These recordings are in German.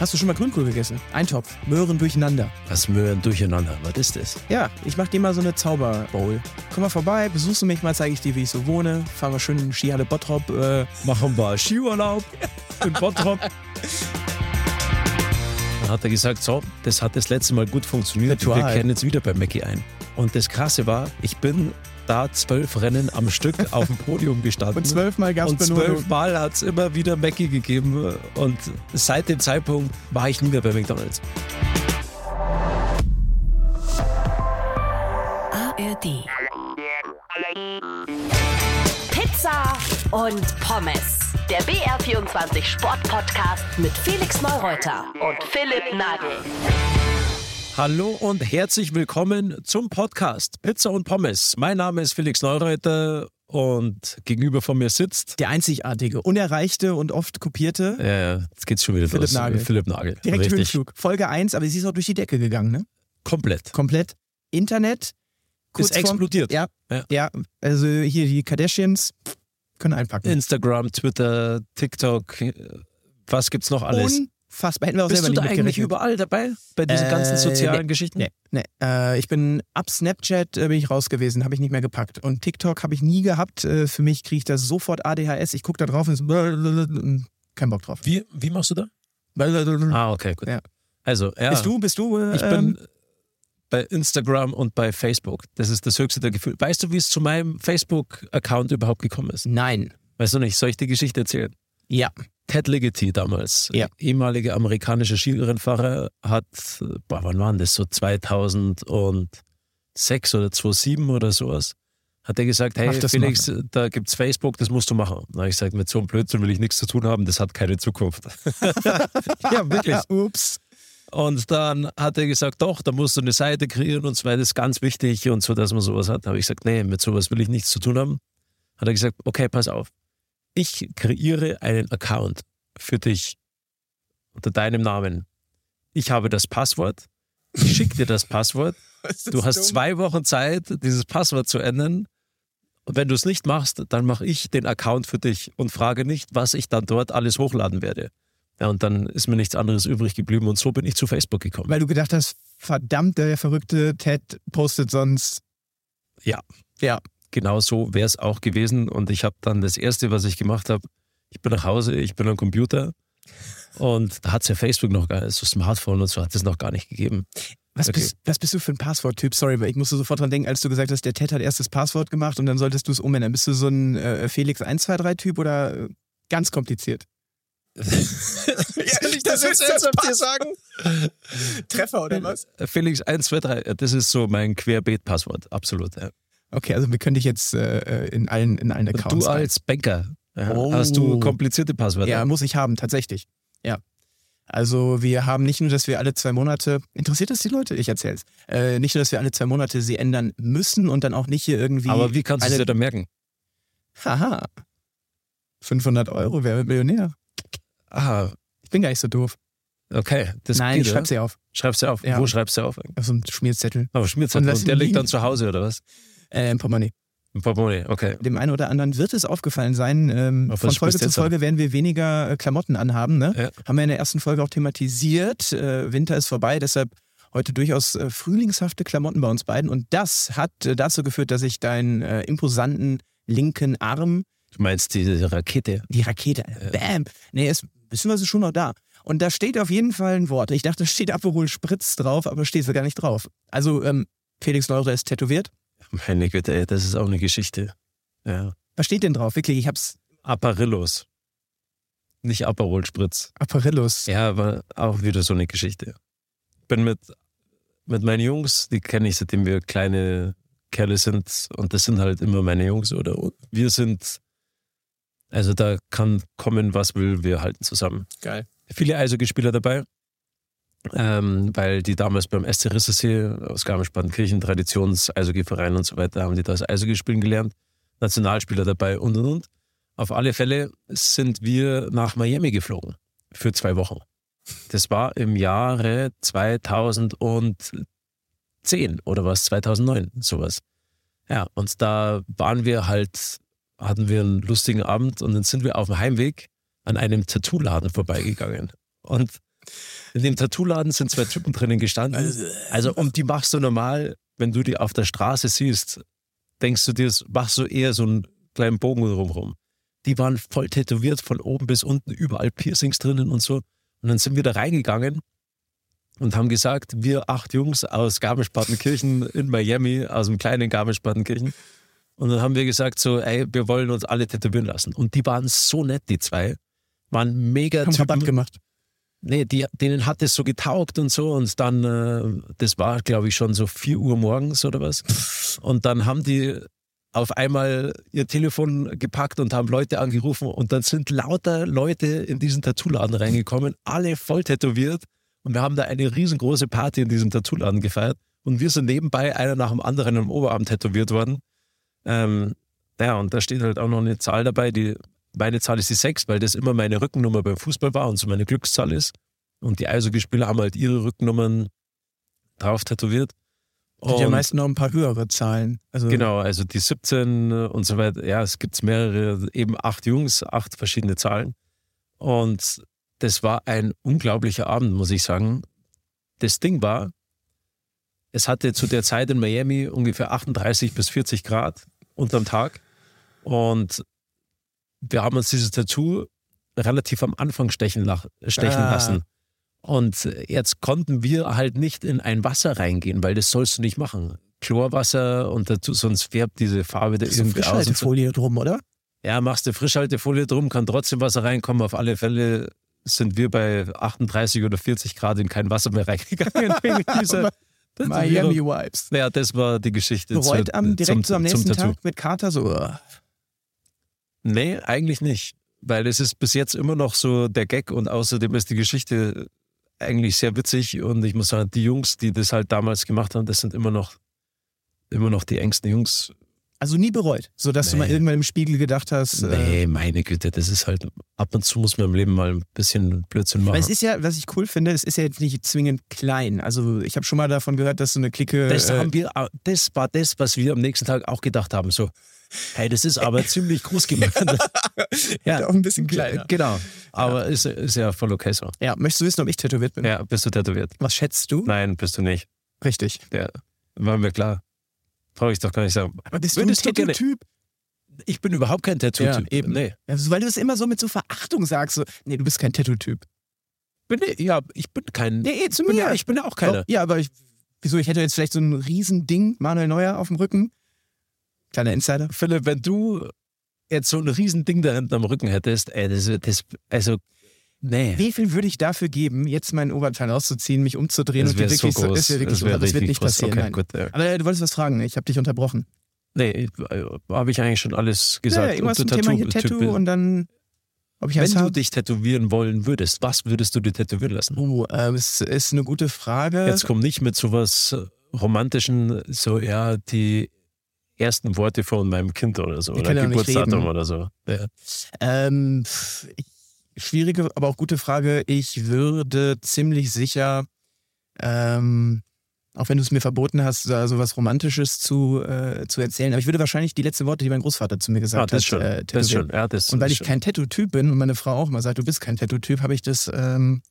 Hast du schon mal Grünkohl gegessen? Eintopf, Möhren durcheinander. Was Möhren durcheinander? Was ist das? Ja, ich mach dir mal so eine Zauberbowl. Komm mal vorbei, besuchst du mich mal, zeige ich dir, wie ich so wohne. Fahren wir schön in Skihalle Bottrop. Äh, Machen wir Skiurlaub in Bottrop. Dann hat er gesagt, so, das hat das letzte Mal gut funktioniert. Ritual. Wir kehren jetzt wieder bei Mackie ein. Und das Krasse war, ich bin da zwölf Rennen am Stück auf dem Podium gestanden. und zwölfmal gab's Und Belohnung. zwölfmal hat es immer wieder Mackie gegeben. Und seit dem Zeitpunkt war ich nie mehr bei McDonalds. ARD. Pizza und Pommes. Der BR24 Sportpodcast mit Felix Neureuter und Philipp Nagel. Hallo und herzlich willkommen zum Podcast Pizza und Pommes. Mein Name ist Felix Neureuter und gegenüber von mir sitzt. Der einzigartige, unerreichte und oft kopierte. Ja, jetzt geht's schon wieder Philipp los. Nagel. Philipp Nagel. Direkt Richtig. Höhenflug. Folge 1, aber sie ist auch durch die Decke gegangen, ne? Komplett. Komplett. Internet. Ist explodiert. Ja, Ja. ja. Also hier die Kardashians können einpacken. Instagram, Twitter, TikTok, äh, was gibt's noch alles? Unfassbar. Hätten wir auch Bist selber du da nicht eigentlich überall dabei? Bei diesen Äh, ganzen sozialen nee. Geschichten? Nee, nee. Äh, ich bin ab Snapchat äh, bin ich raus gewesen, habe ich nicht mehr gepackt. Und TikTok habe ich nie gehabt. Äh, für mich kriege ich da sofort ADHS. Ich gucke da drauf und so, und kein Bock drauf. Wie, wie machst du da? Ah, okay, gut. Ja. Also, ja. Bist du, bist du? Äh, Ich bin bei Instagram und bei Facebook. Das ist das höchste der Gefühle. Weißt du, wie es zu meinem Facebook-Account überhaupt gekommen ist? Nein. Weißt du nicht? Soll ich die Geschichte erzählen? Ja. Ted Ligety damals, Ja. ehemaliger amerikanischer Skirennfahrer, hat, boah, wann waren das? So 2006 oder 2007 oder sowas. Hat er gesagt, hey Felix, da gibt's Facebook, das musst du machen. Da habe ich gesagt, mit so einem Blödsinn will ich nichts zu tun haben, das hat keine Zukunft. ja, wirklich. Ups. Und dann hat er gesagt, doch, da musst du eine Seite kreieren und so weiter, das ist ganz wichtig und so, dass man sowas hat. Da habe ich gesagt, nee, mit sowas will ich nichts zu tun haben. Hat er gesagt, okay, pass auf. Ich kreiere einen Account für dich unter deinem Namen. Ich habe das Passwort. Ich schicke dir das Passwort. Du hast zwei Wochen Zeit, dieses Passwort zu ändern. Und wenn du es nicht machst, dann mache ich den Account für dich und frage nicht, was ich dann dort alles hochladen werde. Ja, und dann ist mir nichts anderes übrig geblieben und so bin ich zu Facebook gekommen. Weil du gedacht hast, verdammt, der verrückte Ted postet sonst. Ja. Ja. Genau so wäre es auch gewesen. Und ich habe dann das Erste, was ich gemacht habe, ich bin nach Hause, ich bin am Computer und da hat es ja Facebook noch gar nicht, so Smartphone und so hat es noch gar nicht gegeben. Was, Okay. bist, was bist du für ein Passworttyp? Sorry, weil ich musste sofort dran denken, als du gesagt hast, der Ted hat erst das Passwort gemacht und dann solltest du es umändern. Bist du so ein äh, Felix 123-Typ oder äh, ganz kompliziert? Ehrlich, das jetzt ernsthaft dir sagen? Treffer oder was? Felix 1, 2, 3, das ist so mein Querbeet-Passwort, absolut. Ja. Okay, also wir können dich jetzt äh, in allen, in allen Accounts. du als Banker, ja, Oh. hast du komplizierte Passwörter? Ja, muss ich haben, tatsächlich. Ja. Also wir haben nicht nur, dass wir alle zwei Monate, interessiert das die Leute? Ich erzähl's. Äh, nicht nur, dass wir alle zwei Monate sie ändern müssen und dann auch nicht hier irgendwie. Aber wie kannst du es dir da merken? Haha. 500 Euro, wer wird Millionär? Ah, Ich bin gar nicht so doof. okay. Das Nein, geht, ich schreib sie auf. Schreibst du auf. Ja. Wo schreibst du auf? Auf so einem Schmierzettel. Aber Schmierzettel. Und Und, der liegt dann zu Hause, oder was? Äh, im Portemonnaie. Im Portemonnaie, okay. Dem einen oder anderen wird es aufgefallen sein. Ähm, Auf von Folge zu an? Folge werden wir weniger äh, Klamotten anhaben. Ne? Ja. Haben wir in der ersten Folge auch thematisiert. Äh, Winter ist vorbei, deshalb heute durchaus äh, frühlingshafte Klamotten bei uns beiden. Und das hat äh, dazu geführt, dass ich deinen imposanten linken Arm, Du meinst diese Rakete? die Rakete, bam, nee, ist beziehungsweise schon noch da. Und da steht auf jeden Fall ein Wort. Ich dachte, da steht Aperol Spritz drauf, aber steht so gar nicht drauf. Also ähm, Felix Leurer ist tätowiert. Meine Güte, ey, das ist auch eine Geschichte. Ja. Was steht denn drauf? Wirklich, ich hab's Apparillos. Nicht Aperol Spritz. Apparillus. Ja, aber auch wieder so eine Geschichte. Bin mit, mit meinen Jungs, die kenne ich seitdem wir kleine Kerle sind und das sind halt immer meine Jungs oder wir sind, also da kann kommen, was will, wir halten zusammen. Geil. Viele Eishockeyspieler dabei, ähm, weil die damals beim SC Rissersee aus Garmisch-Partenkirchen, Traditions-Eishockeyverein und so weiter, haben die das Eishockey spielen gelernt. Nationalspieler dabei und und und. Auf alle Fälle sind wir nach Miami geflogen für zwei Wochen. Das war im Jahre 2010 oder was, 2009, sowas. Ja, und da waren wir halt, hatten wir einen lustigen Abend und dann sind wir auf dem Heimweg an einem Tattoo-Laden vorbeigegangen. Und in dem Tattoo-Laden sind zwei Typen drinnen gestanden. Also, und die machst du normal, wenn du die auf der Straße siehst, denkst du dir, machst du eher so einen kleinen Bogen drumherum. Die waren voll tätowiert von oben bis unten, überall Piercings drinnen und so. Und dann sind wir da reingegangen und haben gesagt, wir acht Jungs aus Garmisch-Partenkirchen in Miami, aus dem kleinen Garmisch-Partenkirchen. Und dann haben wir gesagt so, ey, wir wollen uns alle tätowieren lassen. Und die waren so nett, die zwei. Waren mega Haben Rabatt Typen. gemacht. Nee, die, denen hat es so getaugt und so. Und dann, äh, das war, glaube ich, schon so 4 Uhr morgens oder was. Und dann haben die auf einmal ihr Telefon gepackt und haben Leute angerufen. Und dann sind lauter Leute in diesen Tattoo-Laden reingekommen, alle voll tätowiert. Und wir haben da eine riesengroße Party in diesem Tattoo-Laden gefeiert. Und wir sind nebenbei einer nach dem anderen am Oberarm tätowiert worden. Ähm, ja, und da steht halt auch noch eine Zahl dabei, die meine Zahl ist die 6, weil das immer meine Rückennummer beim Fußball war und so meine Glückszahl ist. Und die Eishockeyspieler haben halt ihre Rückennummern drauf tätowiert. Sind ja Und- meist noch ein paar höhere Zahlen. Also Genau, also die 17 und so weiter. Ja, es gibt mehrere, eben acht Jungs, acht verschiedene Zahlen. Und das war ein unglaublicher Abend, muss ich sagen. Das Ding war, es hatte zu der Zeit in Miami ungefähr 38 bis 40 Grad unterm Tag. Und wir haben uns dieses Tattoo relativ am Anfang stechen, stechen Ah. lassen. Und jetzt konnten wir halt nicht in ein Wasser reingehen, weil das sollst du nicht machen. Chlorwasser und dazu, sonst färbt diese Farbe da irgendwie aus. Frischhaltefolie drum, oder? Ja, machst du Frischhaltefolie drum, kann trotzdem Wasser reinkommen. Auf alle Fälle sind wir bei 38 oder 40 Grad in kein Wasser mehr reingegangen. wegen dieser Miami. Vibes. Ja, das war die Geschichte. Bereut am direkt zum, so am nächsten. Tag mit Kater so. Nee, eigentlich nicht. Weil es ist bis jetzt immer noch so der Gag und außerdem ist die Geschichte eigentlich sehr witzig und ich muss sagen, die Jungs, die das halt damals gemacht haben, das sind immer noch, immer noch die engsten Jungs. Also nie bereut, so dass du Nee. mal irgendwann im Spiegel gedacht hast. Äh, Nee, meine Güte, das ist halt, ab und zu muss man im Leben mal ein bisschen Blödsinn aber machen. es ist ja, was ich cool finde, es ist ja jetzt nicht zwingend klein. Also ich habe schon mal davon gehört, dass so eine Clique. Das, äh, haben wir, das war das, was wir am nächsten Tag auch gedacht haben. So, hey, das ist aber ziemlich groß gemacht. ja, auch ein bisschen kleiner. genau. Aber Ist, ist ja voll okay so. Ja, möchtest du wissen, ob ich tätowiert bin? Ja, bist du tätowiert? Was schätzt du? Nein, bist du nicht. Richtig. Ja, war mir klar. Brauche ich doch gar nicht sagen. Aber bist Würdest du ein Tattoo-Typ? Ich bin überhaupt kein Tattoo-Typ. Ja, eben. Nee. Also, weil du das immer so mit so Verachtung sagst. So, nee, du bist kein Tattoo-Typ. Bin, ja, ich bin kein. Nee, zu ich, bin mir. ja, ich bin ja auch keiner. Ja, aber ich, wieso? Ich hätte jetzt vielleicht so ein Riesending, Manuel Neuer, auf dem Rücken. Kleiner Insider. Philipp, wenn du jetzt so ein Riesending da hinten am Rücken hättest, ey, das, das also, nee. Wie viel würde ich dafür geben, jetzt meinen Oberteil auszuziehen, mich umzudrehen Das und so wirklich so, groß. ist ja wirklich das so, das wird nicht passieren. Okay, gut. Ja. Aber äh, du wolltest was fragen, ne? ich habe dich unterbrochen. Nee, habe ich eigentlich schon alles Ja, gesagt. irgendwas Ob zum du Thema hier Tattoo- Tattoo Typ und dann, ich Wenn du dich tätowieren wollen würdest, was würdest du dir tätowieren lassen? Oh, äh, es ist eine gute Frage. Jetzt komm nicht mit sowas romantischen, so ja, die ersten Worte von meinem Kind oder so. Wir Oder ja Geburtsdatum oder so. Ja. Ähm, ich, schwierige, aber auch gute Frage. Ich würde ziemlich sicher, ähm, auch wenn du es mir verboten hast, da so was Romantisches zu, äh, zu erzählen, aber ich würde wahrscheinlich die letzten Worte, die mein Großvater zu mir Ah, gesagt das ist hat, schön. äh, das ist tätowieren. schön. Ja, das Und weil ich schön. kein Tattoo-Typ bin und meine Frau auch immer sagt, du bist kein Tattoo-Typ, habe ich das, ähm,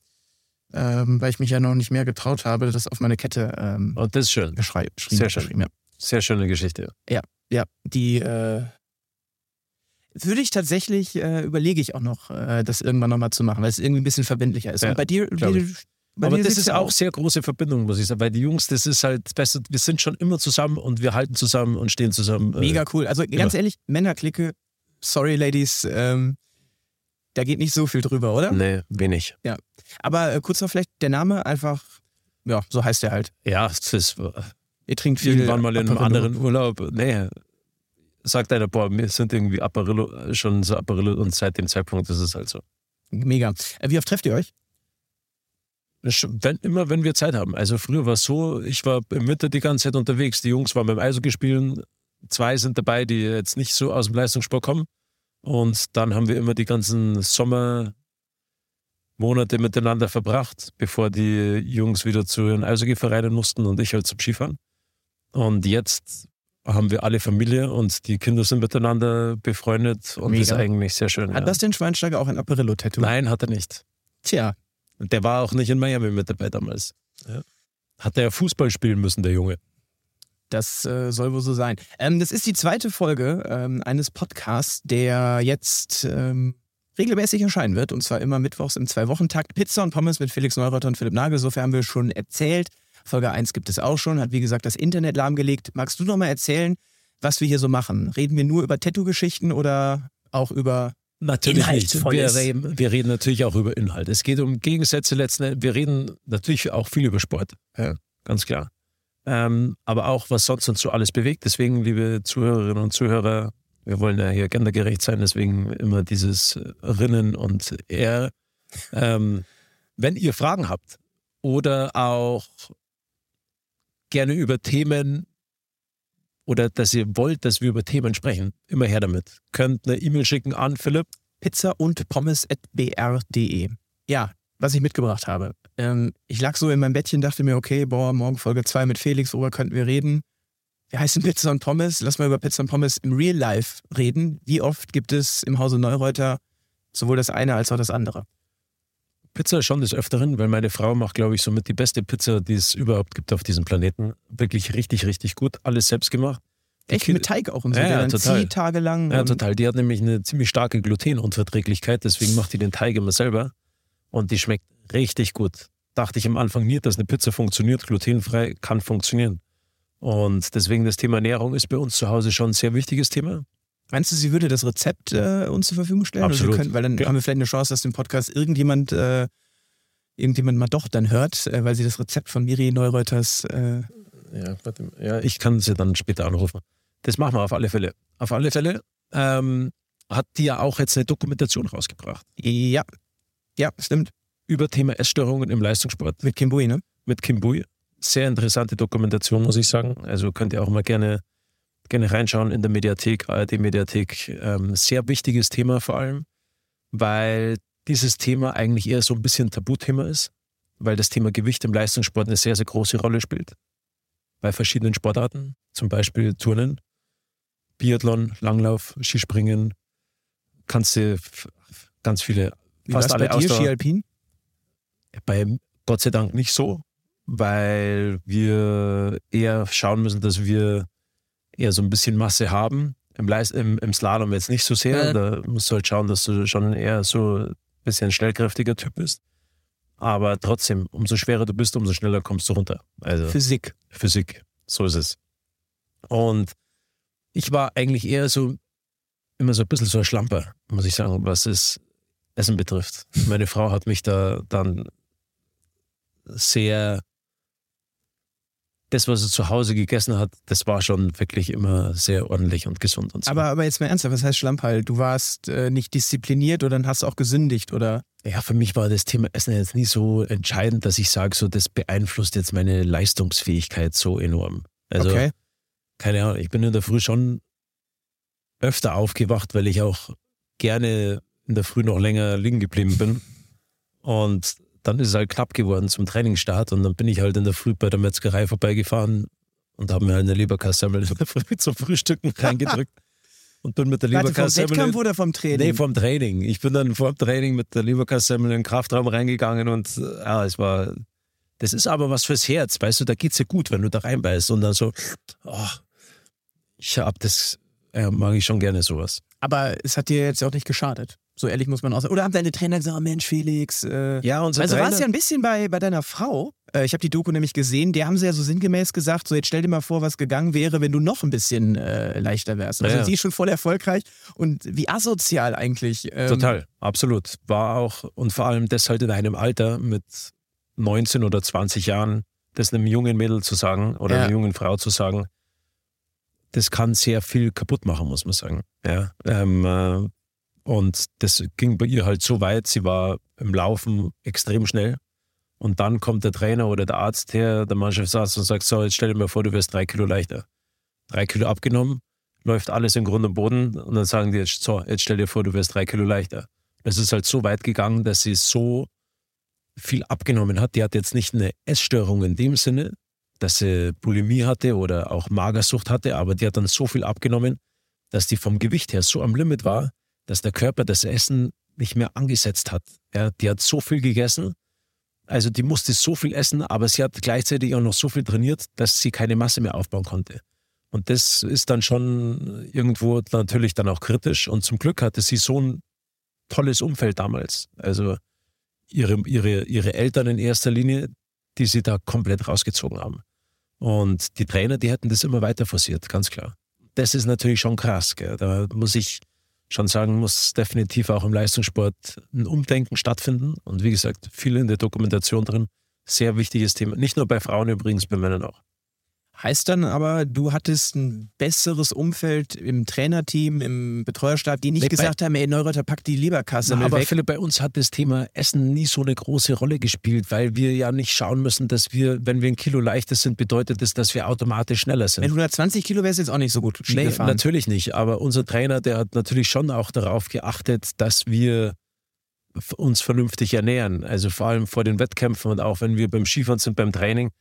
ähm, weil ich mich ja noch nicht mehr getraut habe, das auf meine Kette ähm, Und das ist schön. geschrieben. Sehr schön. geschrieben, ja. Sehr schöne Geschichte. Ja, die äh, würde ich tatsächlich, äh, überlege ich auch noch, äh, das irgendwann nochmal zu machen, weil es irgendwie ein bisschen verbindlicher ist. Ja, Und bei dir, dir bei Aber das ist ja auch sehr große Verbindung, muss ich sagen. Weil die Jungs, das ist halt besser, wir sind schon immer zusammen und wir halten zusammen und stehen zusammen. äh, mega cool. Also ganz ehrlich, Männerklicke, sorry Ladies, ähm, da geht nicht so viel drüber, oder? Nee, wenig. Aber äh, kurz noch vielleicht der Name einfach, ja, so heißt er halt. Ja, das ist Ihr trinkt viel. irgendwann mal in einem anderen Urlaub. Nee, sagt einer, boah, wir sind irgendwie Apparillo, schon so Apparillo und seit dem Zeitpunkt ist es halt so. Mega. Äh, wie oft trefft ihr euch? Wenn, immer wenn wir Zeit haben. Also früher war es so, ich war im Winter die ganze Zeit unterwegs. Die Jungs waren beim Eishockey spielen. Zwei sind dabei, die jetzt nicht so aus dem Leistungssport kommen. Und dann haben wir immer die ganzen Sommermonate miteinander verbracht, bevor die Jungs wieder zu ihren Eishockeyvereinen mussten und ich halt zum Skifahren. Und jetzt haben wir alle Familie und die Kinder sind miteinander befreundet und Mega. das ist eigentlich sehr schön. Hat ja. Bastian Schweinsteiger auch ein Apparillo-Tattoo? Nein, hat er nicht. Tja, Der war auch nicht in Miami mit dabei damals. Ja. Hat er Fußball spielen müssen, der Junge. Das äh, soll wohl so sein. Ähm, das ist die zweite Folge ähm, eines Podcasts, der jetzt ähm, regelmäßig erscheinen wird. Und zwar immer mittwochs im Zwei-Wochen-Takt. Pizza und Pommes mit Felix Neureuter und Philipp Nagel. Sofern haben wir schon erzählt. Folge 1 gibt es auch schon. Hat, wie gesagt, das Internet lahmgelegt. Magst du noch mal erzählen, was wir hier so machen? Reden wir nur über Tattoo-Geschichten oder auch über Natürlich nicht. Wir reden, wir reden natürlich auch über Inhalt. Es geht um Gegensätze letzten Endes. Wir reden natürlich auch viel über Sport. Ja, ganz klar. Ähm, aber auch, was sonst uns so alles bewegt. Deswegen, liebe Zuhörerinnen und Zuhörer, wir wollen ja hier gendergerecht sein, deswegen immer dieses Rinnen und Er. Ähm, wenn ihr Fragen habt oder auch gerne über Themen oder dass ihr wollt, dass wir über Themen sprechen, immer her damit. Könnt eine E-Mail schicken an Philipp. Pizza und Pommes.br.de. Ja, was ich mitgebracht habe. Ähm, ich lag so in meinem Bettchen, dachte mir, okay, boah, morgen Folge 2 mit Felix, worüber könnten wir reden? Wir heißen Pizza und Pommes. Lass mal über Pizza und Pommes im Real Life reden. Wie oft gibt es im Hause Neureuter sowohl das eine als auch das andere? Pizza schon des Öfteren, weil meine Frau macht, glaube ich, somit die beste Pizza, die es überhaupt gibt auf diesem Planeten. Wirklich richtig, richtig gut. Alles selbst gemacht. Echt mit Teig auch und so, Ja, ja, total. zieht tagelang. Ja, total. Die hat nämlich eine ziemlich starke Glutenunverträglichkeit, deswegen macht die den Teig immer selber. Und die schmeckt richtig gut. Dachte ich am Anfang nie, dass eine Pizza funktioniert, glutenfrei kann funktionieren. Und deswegen das Thema Ernährung ist bei uns zu Hause schon ein sehr wichtiges Thema. Meinst du, sie würde das Rezept äh, uns zur Verfügung stellen? Absolut. Können, weil dann Ja. haben wir vielleicht eine Chance, dass den Podcast irgendjemand, äh, irgendjemand mal doch dann hört, äh, weil sie das Rezept von Miri Neureuters äh, Ja, warte, ja, ich kann sie dann später anrufen. Das machen wir auf alle Fälle. Auf alle Fälle ähm, hat die ja auch jetzt eine Dokumentation rausgebracht Ja, ja, stimmt. über Thema Essstörungen im Leistungssport Mit Kim Bui, ne? mit Kim Bui. Sehr interessante Dokumentation, muss ich sagen. Also könnt ihr auch mal gerne, gerne reinschauen in der Mediathek, ARD-Mediathek. Ähm, sehr wichtiges Thema vor allem, weil dieses Thema eigentlich eher so ein bisschen Tabuthema ist, weil das Thema Gewicht im Leistungssport eine sehr, sehr große Rolle spielt. Bei verschiedenen Sportarten, zum Beispiel Turnen, Biathlon, Langlauf, Skispringen, kannst du ganz viele, Wie fast alle bei dir, Ausdauer- Ski Alpin? bei Gott sei Dank nicht so, weil wir eher schauen müssen, dass wir eher so ein bisschen Masse haben. Im, Leis im, im Slalom jetzt nicht so sehr. Ja. Da musst du halt schauen, dass du schon eher so ein bisschen schnellkräftiger Typ bist. Aber trotzdem, umso schwerer du bist, umso schneller kommst du runter. Also Physik. Physik, so ist es. Und ich war eigentlich eher so, immer so ein bisschen so ein Schlamper, muss ich sagen, was das Essen betrifft. Meine Frau hat mich da dann sehr, das, was sie zu Hause gegessen hat, das war schon wirklich immer sehr ordentlich und gesund und so. Aber, aber jetzt mal ernsthaft, was heißt Schlamperl? Du warst äh, nicht diszipliniert oder dann hast du auch gesündigt oder? Ja, für mich war das Thema Essen jetzt nie so entscheidend, dass ich sage, so das beeinflusst jetzt meine Leistungsfähigkeit so enorm. Also okay. keine Ahnung, ich bin in der Früh schon öfter aufgewacht, weil ich auch gerne in der Früh noch länger liegen geblieben bin. Und dann ist es halt knapp geworden zum Trainingsstart und dann bin ich halt in der Früh bei der Metzgerei vorbeigefahren und habe mir halt eine Leberkassemmel in der Früh zum Frühstücken reingedrückt und bin mit der Warte, vom Leberkassemmel Wettkampf oder vom Training? Nee, vom Training. Ich bin dann vor dem Training mit der Leberkassemmel in den Kraftraum reingegangen und ja, es war. Das ist aber was fürs Herz, weißt du, da geht's dir gut, wenn du da reinbeißt und dann so, oh, ich hab das, ja, mag ich schon gerne sowas. Aber es hat dir jetzt auch nicht geschadet. So ehrlich muss man auch sagen. Oder haben deine Trainer gesagt, oh Mensch, Felix, äh, Ja, unser Also war es ja ein bisschen bei, bei deiner Frau. Äh, ich habe die Doku nämlich gesehen. Die haben sie ja so sinngemäß gesagt, so jetzt stell dir mal vor, was gegangen wäre, wenn du noch ein bisschen äh, leichter wärst. Also Ja, ja. sie ist schon voll erfolgreich. Und wie asozial eigentlich. Ähm, Total, absolut. War auch, und vor allem das halt in einem Alter mit 19 oder 20 Jahren, das einem jungen Mädel zu sagen oder Ja. einer jungen Frau zu sagen, das kann sehr viel kaputt machen, muss man sagen. Ja, ähm, äh, und das ging bei ihr halt so weit, sie war im Laufen extrem schnell. Und dann kommt der Trainer oder der Arzt her, der Mannschaftsarzt und sagt, so, jetzt stell dir mal vor, du wirst drei Kilo leichter. Drei Kilo abgenommen, läuft alles in Grund und Boden und dann sagen die jetzt, so, jetzt stell dir vor, du wirst drei Kilo leichter. Das ist halt so weit gegangen, dass sie so viel abgenommen hat. Die hat jetzt nicht eine Essstörung in dem Sinne, dass sie Bulimie hatte oder auch Magersucht hatte, aber die hat dann so viel abgenommen, dass die vom Gewicht her so am Limit war, dass der Körper das Essen nicht mehr angesetzt hat. Ja, die hat so viel gegessen, also die musste so viel essen, aber sie hat gleichzeitig auch noch so viel trainiert, dass sie keine Masse mehr aufbauen konnte. Und das ist dann schon irgendwo natürlich dann auch kritisch. Und zum Glück hatte sie so ein tolles Umfeld damals. Also ihre, ihre, ihre Eltern in erster Linie, die sie da komplett rausgezogen haben. Und die Trainer, die hätten das immer weiter forciert, ganz klar. Das ist natürlich schon krass. Gell? Da muss ich schon sagen, muss definitiv auch im Leistungssport ein Umdenken stattfinden. Und wie gesagt, viel in der Dokumentation drin. Sehr wichtiges Thema. Nicht nur bei Frauen übrigens, bei Männern auch. Heißt dann aber, du hattest ein besseres Umfeld im Trainerteam, im Betreuerstab, die nicht Nee, gesagt haben, ey Neureuter, pack die Leberkasse Na, aber weg. Philipp, bei uns hat das Thema Essen nie so eine große Rolle gespielt, weil wir ja nicht schauen müssen, dass wir, wenn wir ein Kilo leichter sind, bedeutet das, dass wir automatisch schneller sind. Wenn du 120 Kilo wärst, jetzt auch nicht so gut Ski Nee, gefahren. natürlich nicht. Aber unser Trainer, der hat natürlich schon auch darauf geachtet, dass wir uns vernünftig ernähren. Also vor allem vor den Wettkämpfen und auch wenn wir beim Skifahren sind, beim Training.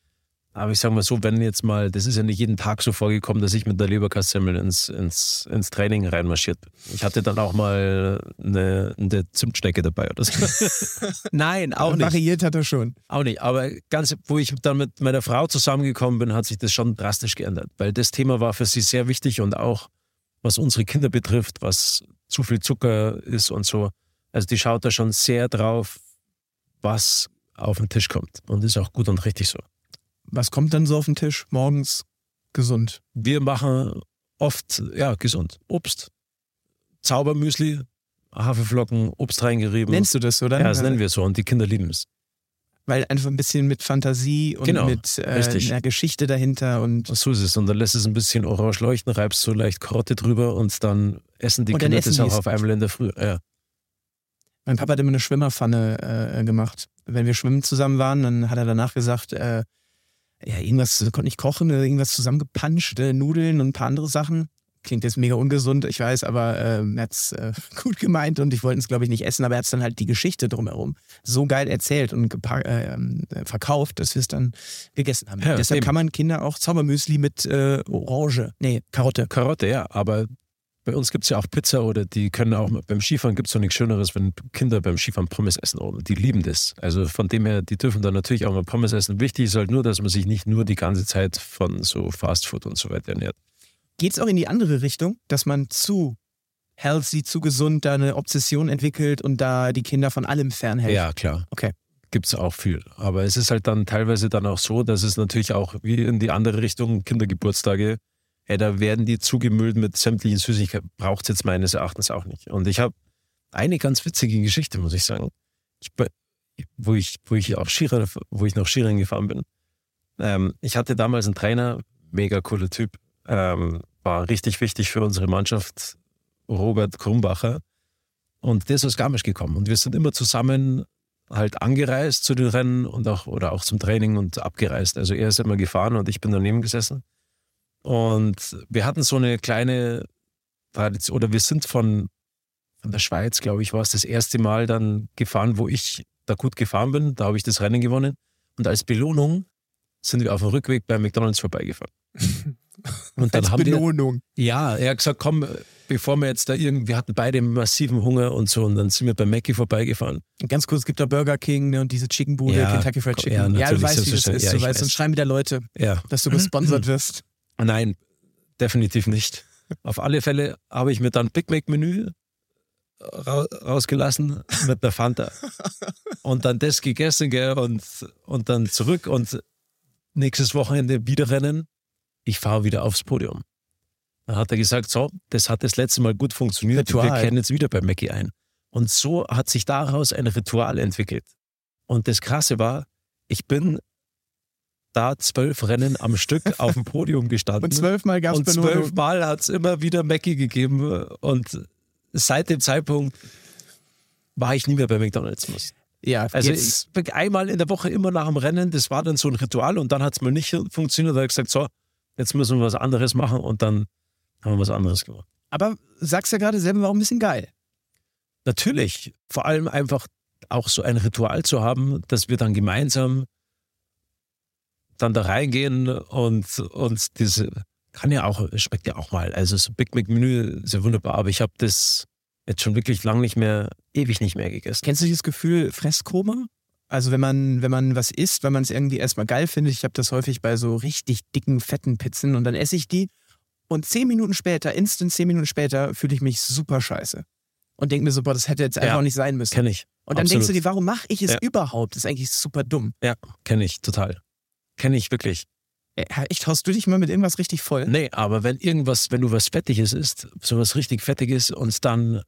Aber ich sage mal so, wenn jetzt mal, das ist ja nicht jeden Tag so vorgekommen, dass ich mit der Leberkassemmel ins, ins, ins Training reinmarschiert bin. Ich hatte dann auch mal eine, eine Zimtstecke dabei oder so. Nein, auch nicht. Variiert hat er schon. Auch nicht. Aber ganz, wo ich dann mit meiner Frau zusammengekommen bin, hat sich das schon drastisch geändert. Weil das Thema war für sie sehr wichtig und auch was unsere Kinder betrifft, was zu viel Zucker ist und so. Also die schaut da schon sehr drauf, was auf den Tisch kommt. Und ist auch gut und richtig so. Was kommt dann so auf den Tisch morgens? Gesund. Wir machen oft, ja, gesund. Obst, Zaubermüsli, Haferflocken, Obst reingerieben. Nennst du das so dann? ja, das nennen wir so und die Kinder lieben es. Weil einfach ein bisschen mit Fantasie und Genau, mit äh, einer Geschichte dahinter und, So ist es. Und dann lässt es ein bisschen orange leuchten, reibst so leicht Karotte drüber und dann essen die Und Kinder essen das auch auf einmal in der Früh. Ja. Mein Papa hat immer eine Schwimmerpfanne äh, gemacht. Wenn wir schwimmen zusammen waren, dann hat er danach gesagt, äh, ja, irgendwas konnte ich kochen, äh, irgendwas zusammengepanscht, äh, Nudeln und ein paar andere Sachen. Klingt jetzt mega ungesund, ich weiß, aber äh, er hat es äh, gut gemeint und ich wollte es, glaube ich, nicht essen, aber er hat dann halt die Geschichte drumherum so geil erzählt und gepa- äh, ähm, verkauft, dass wir es dann gegessen haben. Ja, Deshalb eben. kann man Kinder auch Zaubermüsli mit äh, Orange, nee, Karotte. Karotte, ja. Aber bei uns gibt es ja auch Pizza oder die können auch beim Skifahren gibt es doch nichts Schöneres, wenn Kinder beim Skifahren Pommes essen oben. Die lieben das. Also von dem her, die dürfen dann natürlich auch mal Pommes essen. Wichtig ist halt nur, dass man sich nicht nur die ganze Zeit von so Fastfood und so weiter ernährt. Geht es auch in die andere Richtung, dass man zu healthy, zu gesund da eine Obsession entwickelt und da die Kinder von allem fernhält? Ja, klar. Okay. Gibt es auch viel. Aber es ist halt dann teilweise dann auch so, dass es natürlich auch wie in die andere Richtung Kindergeburtstage, ey, da werden die zugemüllt mit sämtlichen Süßigkeiten. Braucht es jetzt meines Erachtens auch nicht. Und ich habe eine ganz witzige Geschichte, muss ich sagen. Ich, wo ich, wo ich auch Skirennen, wo ich noch Skirennen gefahren bin. Ähm, ich hatte damals einen Trainer, mega cooler Typ, ähm, war richtig wichtig für unsere Mannschaft, Robert Krumbacher. Und der ist aus Garmisch gekommen. Und wir sind immer zusammen halt angereist zu den Rennen und auch oder auch zum Training und abgereist. Also er ist immer gefahren und ich bin daneben gesessen. Und wir hatten so eine kleine Tradition, oder wir sind von, von der Schweiz, glaube ich, war es das erste Mal dann gefahren, wo ich da gut gefahren bin. Da habe ich das Rennen gewonnen. Und als Belohnung sind wir auf dem Rückweg bei McDonalds vorbeigefahren. Und dann Als haben wir, Belohnung. ja, er hat gesagt, komm, bevor wir jetzt da irgendwie, wir hatten beide massiven Hunger und so, und dann sind wir bei Mackie vorbeigefahren. Ganz kurz, es gibt da Burger King ne, und diese Chickenbude, Ja, Kentucky Fried Chicken. ja, Ja, du weißt, wie das ist. Ja, du weißt, weiß. und schreiben wieder Leute, Ja. dass du gesponsert wirst. Nein, definitiv nicht. Auf alle Fälle habe ich mir dann Big Mac Menü ra rausgelassen mit der Fanta. Und dann das gegessen, gell, und, und dann zurück und nächstes Wochenende wieder rennen. Ich fahre wieder aufs Podium. Dann hat er gesagt, so, das hat das letzte Mal gut funktioniert. Wir Ritual. kehren jetzt wieder bei Mackie ein. Und so hat sich daraus ein Ritual entwickelt. Und das Krasse war, ich bin da zwölf Rennen am Stück auf dem Podium gestanden. Und zwölfmal gab es Und zwölf Belohnung. Mal hat es immer wieder Mackie gegeben. Und seit dem Zeitpunkt war ich nie mehr bei McDonalds. Muss. Ja, Also ich einmal in der Woche immer nach dem Rennen, das war dann so ein Ritual und dann hat es mal nicht funktioniert. Da habe ich gesagt, so, jetzt müssen wir was anderes machen und dann haben wir was anderes gemacht. aber sagst ja gerade selber, war auch ein bisschen geil. Natürlich, vor allem einfach auch so ein Ritual zu haben, dass wir dann gemeinsam dann da reingehen und, und diese, kann ja auch, schmeckt ja auch mal. Also so Big Mac Menü ist ja wunderbar, aber ich habe das jetzt schon wirklich lang nicht mehr, ewig nicht mehr gegessen. Kennst du dieses Gefühl Fresskoma? Also wenn man, wenn man was isst, wenn man es irgendwie erstmal geil findet, ich habe das häufig bei so richtig dicken, fetten Pizzen und dann esse ich die und zehn Minuten später, instant zehn Minuten später, fühle ich mich super scheiße. Und denke mir so, boah, das hätte jetzt einfach Ja. nicht sein müssen. Kenne ich. Und dann Absolut. denkst du dir, warum mache ich es Ja. überhaupt? Das ist eigentlich super dumm. Ja, kenne ich total. Kenne ich wirklich. Äh, Echt, haust du dich mal mit irgendwas richtig voll? Nee, aber wenn irgendwas, wenn du was Fettiges isst, sowas richtig Fettiges und dann,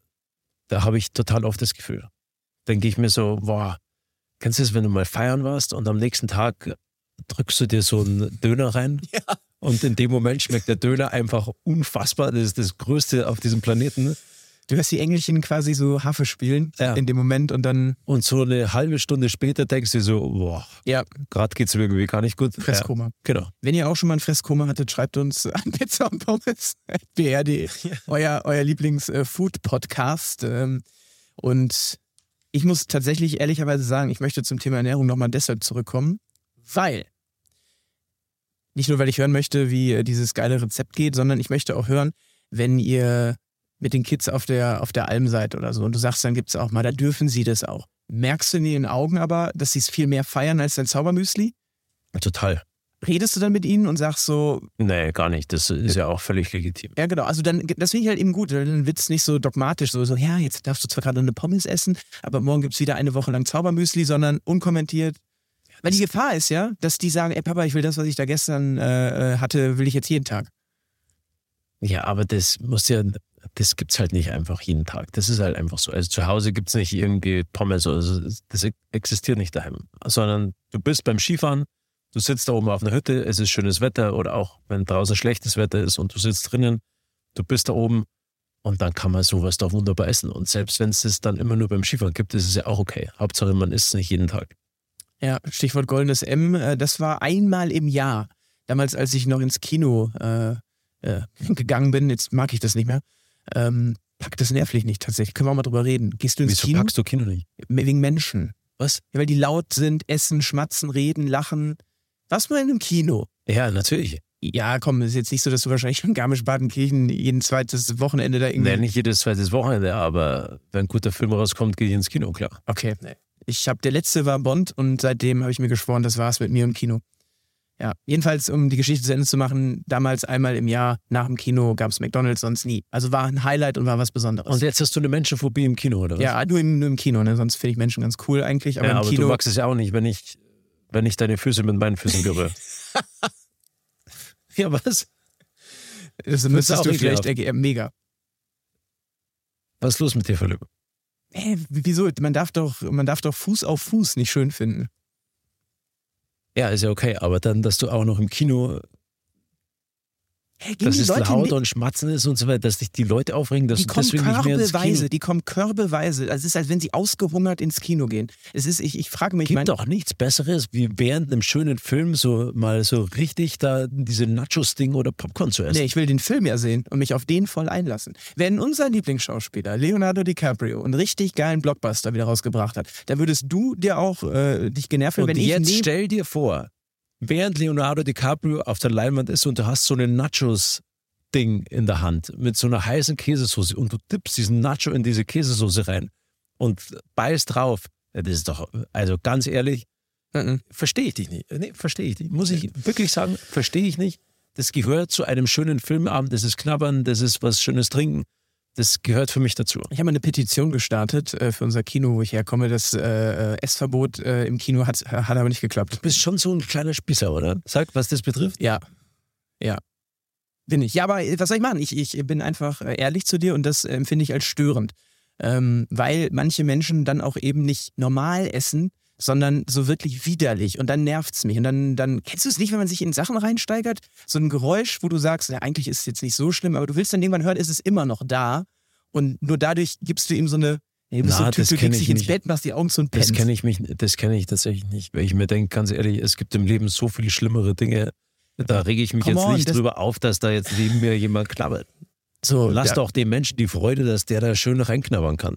da habe ich total oft das Gefühl. Denke ich mir so, boah, kennst du das, wenn du mal feiern warst und am nächsten Tag drückst du dir so einen Döner rein? Ja. Und in dem Moment schmeckt der Döner einfach unfassbar. Das ist das Größte auf diesem Planeten. Du hörst die Engelchen quasi so Haffe spielen Ja. in dem Moment und dann, Und so eine halbe Stunde später denkst du so, boah, ja, gerade geht's mir irgendwie gar nicht gut. Fresskoma. Ja, genau. Wenn ihr auch schon mal ein Fresskoma hattet, schreibt uns an Pizza und Pommes, br.de, euer, euer Lieblings-Food-Podcast. Ähm, und ich muss tatsächlich ehrlicherweise sagen, ich möchte zum Thema Ernährung nochmal deshalb zurückkommen, weil, nicht nur weil ich hören möchte, wie äh, dieses geile Rezept geht, sondern ich möchte auch hören, wenn ihr mit den Kids auf der, auf der Alm seid oder so und du sagst, dann gibt's auch mal, da dürfen sie das auch. Merkst du in ihren Augen aber, dass sie es viel mehr feiern als dein Zaubermüsli? Total. Redest du dann mit ihnen und sagst so, Nee, gar nicht. Das ist ja auch völlig legitim. Ja, genau. Also dann, das finde ich halt eben gut. Dann wird es nicht so dogmatisch, so, so, ja, jetzt darfst du zwar gerade eine Pommes essen, aber morgen gibt's wieder eine Woche lang Zaubermüsli, sondern unkommentiert. Weil die Gefahr ist ja, dass die sagen, ey Papa, ich will das, was ich da gestern äh, äh, hatte, will ich jetzt jeden Tag. Ja, aber das muss ja, das gibt's halt nicht einfach jeden Tag. Das ist halt einfach so. Also zu Hause gibt's nicht irgendwie Pommes oder so. Das existiert nicht daheim. Sondern du bist beim Skifahren, du sitzt da oben auf einer Hütte, es ist schönes Wetter oder auch wenn draußen schlechtes Wetter ist und du sitzt drinnen, du bist da oben und dann kann man sowas da wunderbar essen. Und selbst wenn es das dann immer nur beim Skifahren gibt, ist es ja auch okay. Hauptsache man isst es nicht jeden Tag. Ja, Stichwort goldenes M, äh, das war einmal im Jahr. Damals, als ich noch ins Kino äh, äh, gegangen bin, jetzt mag ich das nicht mehr, ähm, packt das nervlich nicht tatsächlich. Können wir auch mal drüber reden. Gehst du ins Wieso Kino? packst du Kino nicht? Wegen Menschen. Was? Ja, weil die laut sind, essen, schmatzen, reden, lachen. Was nur in einem Kino? Ja, natürlich. Ja, komm, ist jetzt nicht so, dass du wahrscheinlich schon Garmisch-Partenkirchen jeden zweites Wochenende da irgendwie. Nee, nicht jedes zweites Wochenende, aber wenn ein guter Film rauskommt, gehe ich ins Kino, klar. Okay. Ich habe der letzte war Bond und seitdem habe ich mir geschworen, das war's mit mir und Kino. Ja, jedenfalls, um die Geschichte zu Ende zu machen, damals einmal im Jahr nach dem Kino gab es McDonalds, sonst nie. Also war ein Highlight und war was Besonderes. Und jetzt hast du eine Menschenphobie im Kino, oder was? ja, nur im, nur im Kino, ne? sonst finde ich Menschen ganz cool eigentlich, aber ja, im aber Kino. du magst es ja auch nicht, wenn ich, wenn ich deine Füße mit meinen Füßen berühre. ja, was? das müsstest auch du vielleicht äh, mega. Was ist los mit dir, Philipp? Hä, wieso? Man darf doch, man darf doch Fuß auf Fuß nicht schön finden. Ja, ist ja okay, aber dann, dass du auch noch im Kino, Gehen dass es Leute laut und schmatzen ist und so weiter, dass dich die Leute aufregen, dass die kommen deswegen nicht mehr ins körbeweise, Kino... die kommen körbeweise. Also es ist, als wenn sie ausgehungert ins Kino gehen. Es ist, ich, ich frage mich, ich Gibt mein, doch nichts Besseres, wie während einem schönen Film so mal so richtig da diese Nachos-Ding oder Popcorn zu essen. nee, ich will den Film ja sehen und mich auf den voll einlassen. Wenn unser Lieblingsschauspieler Leonardo DiCaprio einen richtig geilen Blockbuster wieder rausgebracht hat, da würdest du dir auch äh, dich genervt fühlen, wenn ich jetzt stell dir vor, während Leonardo DiCaprio auf der Leinwand ist und du hast so eine Nachos-Ding in der Hand mit so einer heißen Käsesoße und du tippst diesen Nacho in diese Käsesoße rein und beißt drauf. Das ist doch, also ganz ehrlich, Mhm. verstehe ich dich nicht. Nee, verstehe ich nicht. Muss ich wirklich sagen, verstehe ich nicht. Das gehört zu einem schönen Filmabend, das ist Knabbern, das ist was Schönes trinken. Das gehört für mich dazu. Ich habe eine Petition gestartet äh, für unser Kino, wo ich herkomme. Das äh, äh, Essverbot äh, im Kino hat, hat aber nicht geklappt. Du bist schon so ein kleiner Spießer, oder? Sag, was das betrifft. Ja. Ja. Bin ich. Ja, aber äh, was soll ich machen? Ich, ich bin einfach äh, ehrlich zu dir und das äh, empfinde ich als störend. Ähm, weil manche Menschen dann auch eben nicht normal essen, sondern so wirklich widerlich. Und dann nervt's mich. Und dann, dann kennst du es nicht, wenn man sich in Sachen reinsteigert? So ein Geräusch, wo du sagst, ja, eigentlich ist es jetzt nicht so schlimm, aber du willst dann irgendwann hören, ist es immer noch da. Und nur dadurch gibst du ihm so eine. Ja, du bist so Na, ein Typ, das du legst ich dich ins. Bett, machst die Augen zu und Das pennst. kenne ich mich, das kenne ich tatsächlich nicht, weil ich mir denke, ganz ehrlich, es gibt im Leben so viele schlimmere Dinge. Da rege ich mich Come jetzt on, nicht das- drüber auf, dass da jetzt neben mir jemand knabbert. So, Lass ja. doch dem Menschen die Freude, dass der da schön reinknabbern kann.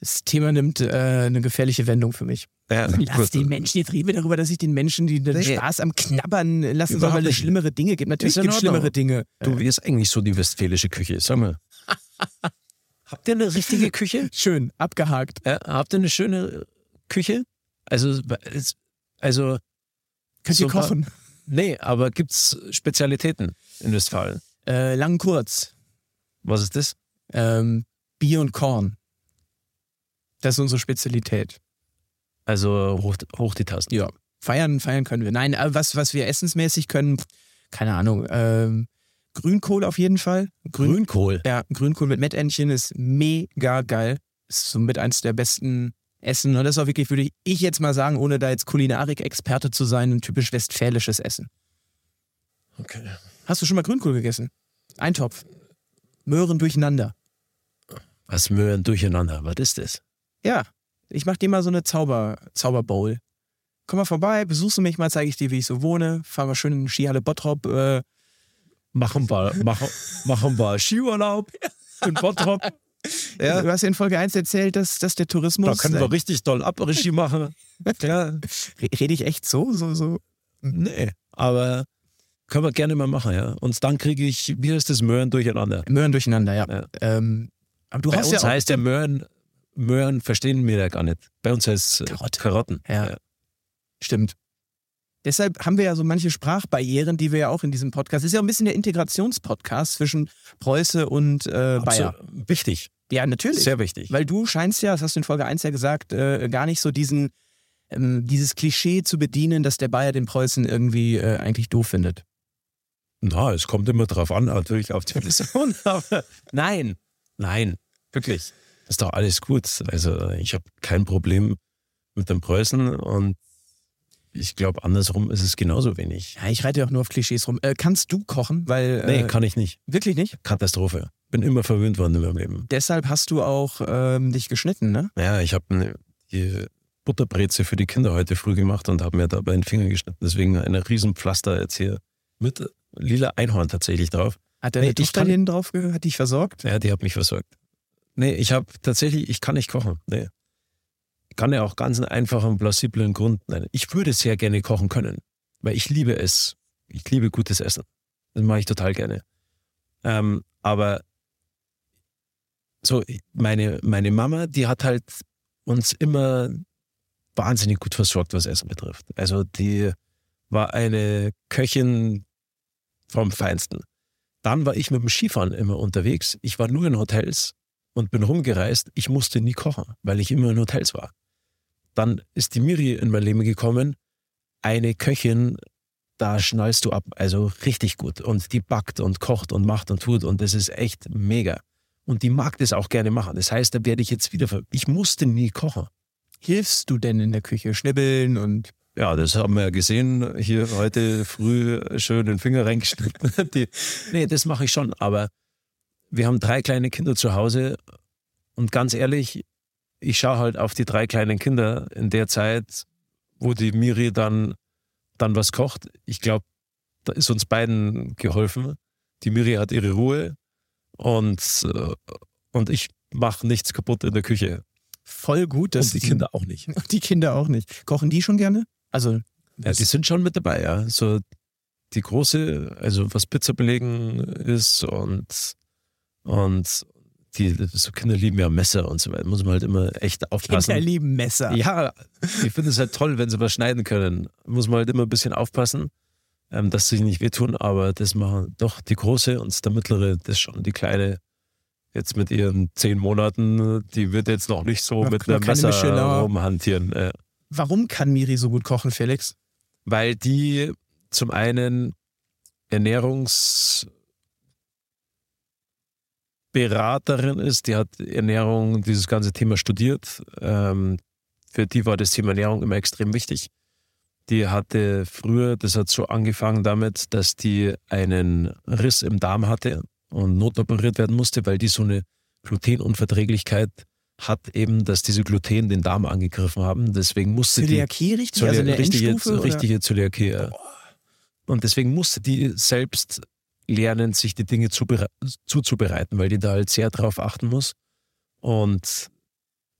Das Thema nimmt äh, eine gefährliche Wendung für mich. Ja, Lass den Menschen, jetzt reden wir darüber, dass ich den Menschen, die den Nee. Spaß am Knabbern lassen soll, weil es schlimmere Dinge gibt. Natürlich gibt es schlimmere Dinge. Du, wie ist eigentlich so die westfälische Küche? Sag mal. Habt ihr eine richtige Küche? Schön, abgehakt. Ja, habt ihr eine schöne Küche? Also, es- also Könnt So ihr ein paar- kochen? nee, aber gibt's Spezialitäten in Westfalen? Äh, lang kurz. Was ist das? Ähm, Bier und Korn. Das ist unsere Spezialität. Also hoch, hoch die Tasten. Ja. Feiern, feiern können wir. Nein, aber was, was wir essensmäßig können, keine Ahnung. Ähm, Grünkohl auf jeden Fall. Grün, Grünkohl. ja, Grünkohl mit Mettentchen ist mega geil. Ist somit eins der besten Essen. Und das ist auch wirklich, würde ich jetzt mal sagen, ohne da jetzt Kulinarik-Experte zu sein, ein typisch westfälisches Essen. Okay. Hast du schon mal Grünkohl gegessen? Eintopf. Möhren durcheinander. Was Möhren durcheinander? Was ist das? Ja, ich mach dir mal so eine Zauber, Zauberbowl. Komm mal vorbei, besuchst du mich mal, zeige ich dir, wie ich so wohne. Fahr mal schön in Skihalle Bottrop. Äh, Machen wir, machen, machen wir Skiurlaub in Bottrop. Ja, Du hast ja in Folge 1 erzählt, dass, dass der da Tourismus. können wir richtig doll Après-Ski machen. Ja, Re- Rede ich echt so? so, so? nee, aber können wir gerne mal machen, ja. Und dann kriege ich, wie heißt das, Möhren durcheinander. Möhren durcheinander, ja. Ja. Ähm, aber du Bei hast uns ja heißt der Möhren, Möhren verstehen wir ja gar nicht. Bei uns heißt es Karotte. Karotten. Ja. Stimmt. Deshalb haben wir ja so manche Sprachbarrieren, die wir ja auch in diesem Podcast. Das ist ja auch ein bisschen der Integrationspodcast zwischen Preuße und äh, Bayer. Wichtig, Ja, natürlich. sehr wichtig. Weil du scheinst ja, das hast du in Folge 1 ja gesagt, äh, gar nicht so diesen, ähm, dieses Klischee zu bedienen, dass der Bayer den Preußen irgendwie äh, eigentlich doof findet. Na, es kommt immer drauf an, natürlich auf die Person. Nein, nein, wirklich. Ist doch alles gut. Also ich habe kein Problem mit den Preußen und ich glaube, andersrum ist es genauso wenig. Ja, ich reite ja auch nur auf Klischees rum. Äh, kannst du kochen? Weil, Nee, äh, kann ich nicht. wirklich nicht? Katastrophe. Bin immer verwöhnt worden in meinem Leben. Deshalb hast du auch ähm, dich geschnitten, ne? Ja, ich habe die Butterbreze für die Kinder heute früh gemacht und habe mir dabei den Finger geschnitten. Deswegen eine Riesenpflaster jetzt hier mit lila Einhorn tatsächlich drauf. Hat deine Nee, Tochter kann- hinten drauf, ge- hat dich versorgt? Ja, die hat mich versorgt. Nee, ich habe tatsächlich, ich kann nicht kochen. Nee. Ich kann ja auch ganz einen einfachen, plausiblen Grund nennen. Ich würde sehr gerne kochen können, weil ich liebe es. Ich liebe gutes Essen. Das mache ich total gerne. Ähm, aber so, meine, meine Mama, die hat halt uns immer wahnsinnig gut versorgt, was Essen betrifft. Also die war eine Köchin vom Feinsten. Dann war ich mit dem Skifahren immer unterwegs. Ich war nur in Hotels und bin rumgereist. Ich musste nie kochen, weil ich immer in Hotels war. Dann ist die Miri in mein Leben gekommen. Eine Köchin, da schnallst du ab. Also richtig gut. Und die backt und kocht und macht und tut. Und das ist echt mega. Und die mag das auch gerne machen. Das heißt, da werde ich jetzt wieder. Ver ich musste nie kochen. Hilfst du denn in der Küche? Schnibbeln und. Ja, das haben wir ja gesehen. Hier heute früh schön den Finger reingeschnitten. Nee, das mache ich schon. Aber wir haben drei kleine Kinder zu Hause. Und ganz ehrlich, ich schaue halt auf die drei kleinen Kinder in der Zeit, wo die Miri dann, dann was kocht. Ich glaube, da ist uns beiden geholfen. Die Miri hat ihre Ruhe und, äh, und ich mache nichts kaputt in der Küche. Voll gut, dass und die Kinder auch nicht. Die Kinder auch nicht. Kochen die schon gerne? Also, Ja, die sind schon mit dabei, ja. So die große, also was Pizza belegen ist und, und die so Kinder lieben ja Messer und so weiter. Muss man halt immer echt aufpassen. Kinder lieben Messer. Ja, ich finde es halt toll, wenn sie was schneiden können. Muss man halt immer ein bisschen aufpassen, ähm, dass sie sich nicht wehtun, aber das machen doch die große und der mittlere, das schon die kleine. Jetzt mit ihren zehn Monaten, die wird jetzt noch nicht so Noch- mit einem Messer Michelin. rumhantieren. Äh, Warum kann Miri so gut kochen, Felix? weil die zum einen Ernährungsberaterin ist, die hat Ernährung, dieses ganze Thema studiert. Ähm, für die war das Thema Ernährung immer extrem wichtig. Die hatte früher, das hat so angefangen damit, dass die einen Riss im Darm hatte und notoperiert werden musste, weil die so eine Glutenunverträglichkeit hat eben, dass diese Gluten den Darm angegriffen haben. Deswegen musste die Zöliakie richtig? Zölia- also eine richtige, Endstufe? richtige Zöliakie. Ja. Und deswegen musste die selbst lernen, sich die Dinge zubere- zuzubereiten, weil die da halt sehr drauf achten muss. Und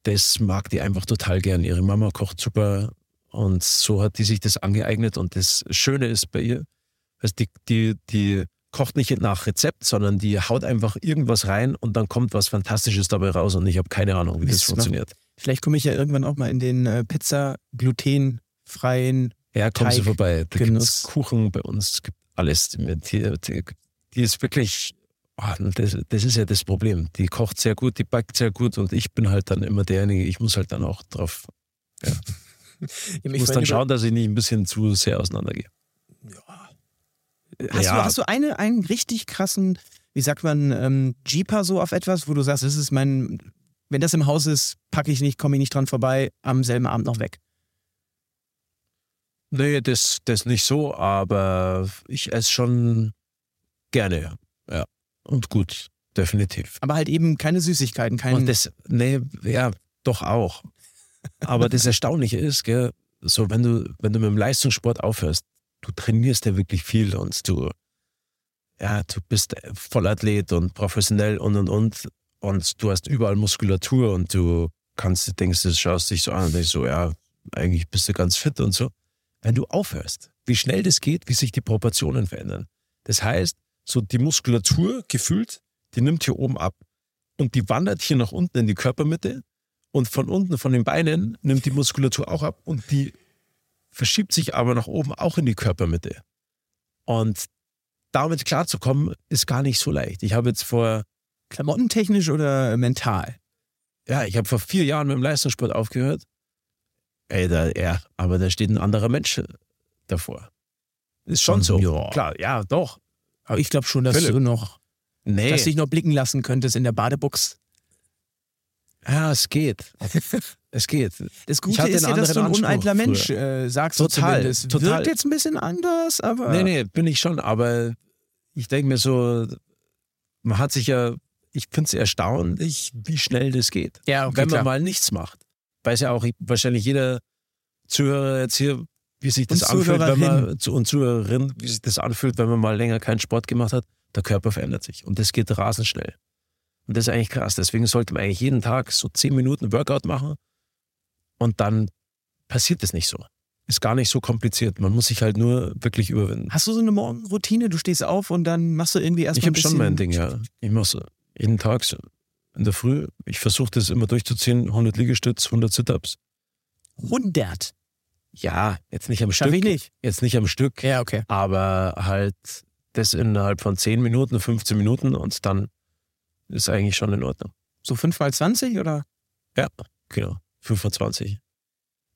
das mag die einfach total gern. Ihre Mama kocht super und so hat die sich das angeeignet. Und das Schöne ist bei ihr, also die, die, die kocht nicht nach Rezept, sondern die haut einfach irgendwas rein und dann kommt was Fantastisches dabei raus und ich habe keine Ahnung, wie das funktioniert. Vielleicht komme ich ja irgendwann auch mal in den äh, Pizza glutenfreien Ja, kommen Sie vorbei. Da gibt es Kuchen bei uns, es gibt alles. Die, die, die ist wirklich, ah, das, das ist ja das Problem. Die kocht sehr gut, die backt sehr gut und ich bin halt dann immer derjenige, ich muss halt dann auch drauf, Ja, ich ich muss dann schauen, dass ich nicht ein bisschen zu sehr auseinandergehe. Hast, Ja. du, hast du eine, einen richtig krassen, wie sagt man, ähm, Jeeper so auf etwas, wo du sagst, das ist mein, wenn das im Haus ist, packe ich nicht, komme ich nicht dran vorbei, am selben Abend noch weg. Nee, das, das nicht so, aber ich esse schon gerne, ja. Und gut, definitiv. Aber halt eben keine Süßigkeiten, kein. Und das, nee, ja, doch auch. Aber das Erstaunliche ist, gell, so wenn du, wenn du mit dem Leistungssport aufhörst, du trainierst ja wirklich viel und du, ja, du bist Vollathlet und professionell und und und und du hast überall Muskulatur und du kannst, denkst, du schaust dich so an und denkst so, ja, eigentlich bist du ganz fit und so. Wenn du aufhörst, wie schnell das geht, wie sich die Proportionen verändern. Das heißt, so die Muskulatur gefühlt, die nimmt hier oben ab und die wandert hier nach unten in die Körpermitte und von unten, von den Beinen, nimmt die Muskulatur auch ab und die verschiebt sich aber nach oben auch in die Körpermitte. Und damit klarzukommen, ist gar nicht so leicht. Ich habe jetzt vor, Klamottentechnisch oder mental? ja, ich habe vor vier Jahren mit dem Leistungssport aufgehört. Ey, da, ja, aber da steht ein anderer Mensch davor. Ist schon so. Ja. Klar, ja, doch. Aber ich glaube schon, dass Philipp. du noch, Nee, dass dich noch blicken lassen könntest in der Badebuchs. ja, es geht. es geht. Das Gute ist ja, dass du ein uneitler Mensch äh, sagst Total, du zumindest. total. Wirkt jetzt ein bisschen anders, aber Nee, nee, bin ich schon, aber ich denke mir so, man hat sich ja, ich finde es erstaunlich, wie schnell das geht. ja, okay, wenn man klar. mal nichts macht. Weiß ja auch wahrscheinlich jeder Zuhörer jetzt hier, wie sich das Und anfühlt, wenn man, zu- und Zuhörerin, wie sich das anfühlt, wenn man mal länger keinen Sport gemacht hat. Der Körper verändert sich und das geht rasend schnell. Und das ist eigentlich krass. Deswegen sollte man eigentlich jeden Tag so zehn Minuten Workout machen und dann passiert es nicht so. Ist gar nicht so kompliziert. Man muss sich halt nur wirklich überwinden. Hast du so eine Morgenroutine? Du stehst auf und dann machst du irgendwie erstmal Ich ein habe schon bisschen- mein Ding, ja. Ich so jeden Tag so in der Früh. Ich versuche das immer durchzuziehen. 100 Liegestütz, 100 Sit-Ups. 100. Ja, jetzt nicht am Schaff Stück. ich nicht. Jetzt nicht am Stück, Ja, okay. aber halt das innerhalb von 10 Minuten, 15 Minuten und dann ist eigentlich schon in Ordnung. So 5 mal 20 oder? Genau, 25.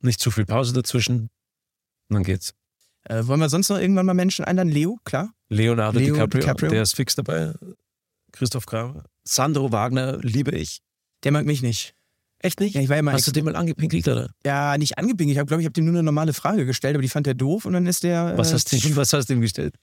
Nicht zu viel Pause dazwischen. Und dann geht's. Äh, wollen wir sonst noch irgendwann mal Menschen einladen? Leo, klar. Leonardo Leo DiCaprio, DiCaprio. der ist fix dabei. Christoph Kramer. Sandro Wagner liebe ich. Der mag mich nicht. Echt nicht? Ja, ich war immer Hast du den mal angepinkelt, oder? ja nicht angepinkt. Ich habe, glaube ich, habe dem nur eine normale Frage gestellt, aber die fand er doof und dann ist der. Was äh, hast, du, was hast du ihm gestellt?